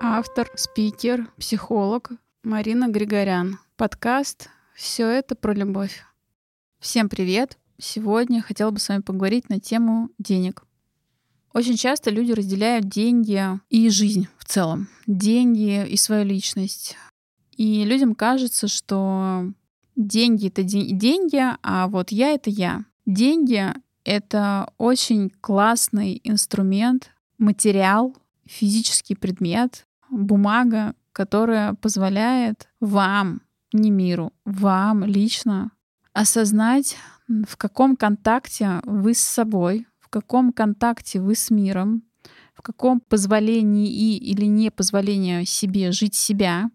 Автор, спикер, психолог Марина Григорян. Подкаст «Все это про любовь». Всем привет! Сегодня хотела бы с вами поговорить на тему денег. Очень часто люди разделяют деньги и жизнь в целом. Деньги и свою личность. И людям кажется, что деньги — это деньги, а вот я — это я. Деньги — это очень классный инструмент, материал, физический предмет, бумага, которая позволяет вам, не миру, вам лично осознать, в каком контакте вы с собой, в каком контакте вы с миром, в каком позволении и или не позволении себе жить себя,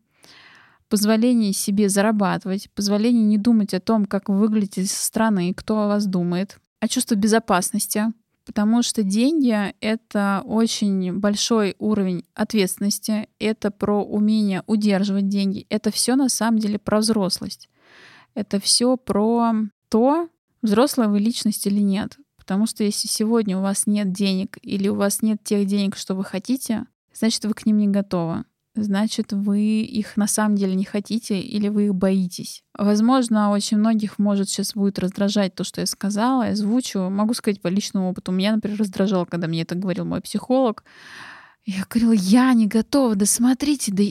позволении себе зарабатывать, позволении не думать о том, как вы выглядите со стороны, кто о вас думает, а чувство безопасности, потому что деньги — это очень большой уровень ответственности, это про умение удерживать деньги, это все на самом деле про взрослость. Это все про то, взрослая вы личность или нет. Потому что если сегодня у вас нет денег или у вас нет тех денег, что вы хотите, значит, вы к ним не готовы значит, вы их на самом деле не хотите или вы их боитесь. Возможно, очень многих может сейчас будет раздражать то, что я сказала, я озвучу. Могу сказать по личному опыту. Меня, например, раздражало, когда мне это говорил мой психолог. Я говорила, я не готова, да смотрите, да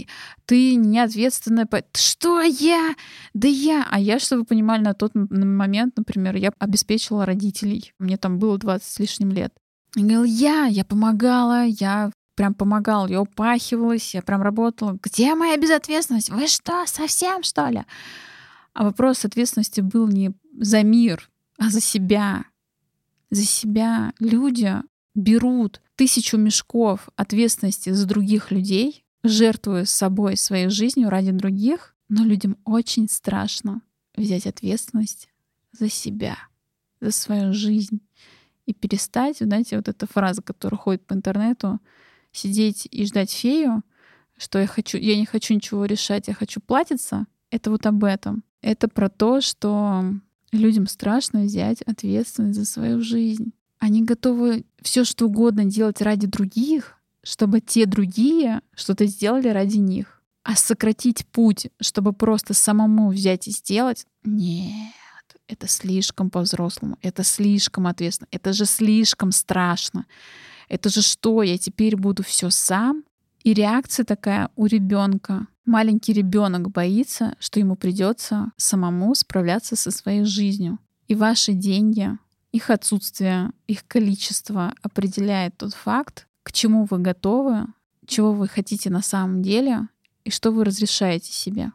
ты не ответственная. По... Что я? Да я. А я, чтобы вы понимали, на тот момент, например, я обеспечила родителей. Мне там было 20 с лишним лет. Я говорила, я, я помогала, я прям помогал, я упахивалась, я прям работала. Где моя безответственность? Вы что, совсем что ли? А вопрос ответственности был не за мир, а за себя. За себя люди берут тысячу мешков ответственности за других людей, жертвуя собой, своей жизнью ради других, но людям очень страшно взять ответственность за себя, за свою жизнь и перестать, знаете, вот эта фраза, которая ходит по интернету, сидеть и ждать фею, что я хочу, я не хочу ничего решать, я хочу платиться, это вот об этом. Это про то, что людям страшно взять ответственность за свою жизнь. Они готовы все что угодно делать ради других, чтобы те другие что-то сделали ради них. А сократить путь, чтобы просто самому взять и сделать, нет, это слишком по-взрослому, это слишком ответственно, это же слишком страшно. Это же что, я теперь буду все сам? И реакция такая у ребенка. Маленький ребенок боится, что ему придется самому справляться со своей жизнью. И ваши деньги, их отсутствие, их количество определяет тот факт, к чему вы готовы, чего вы хотите на самом деле и что вы разрешаете себе.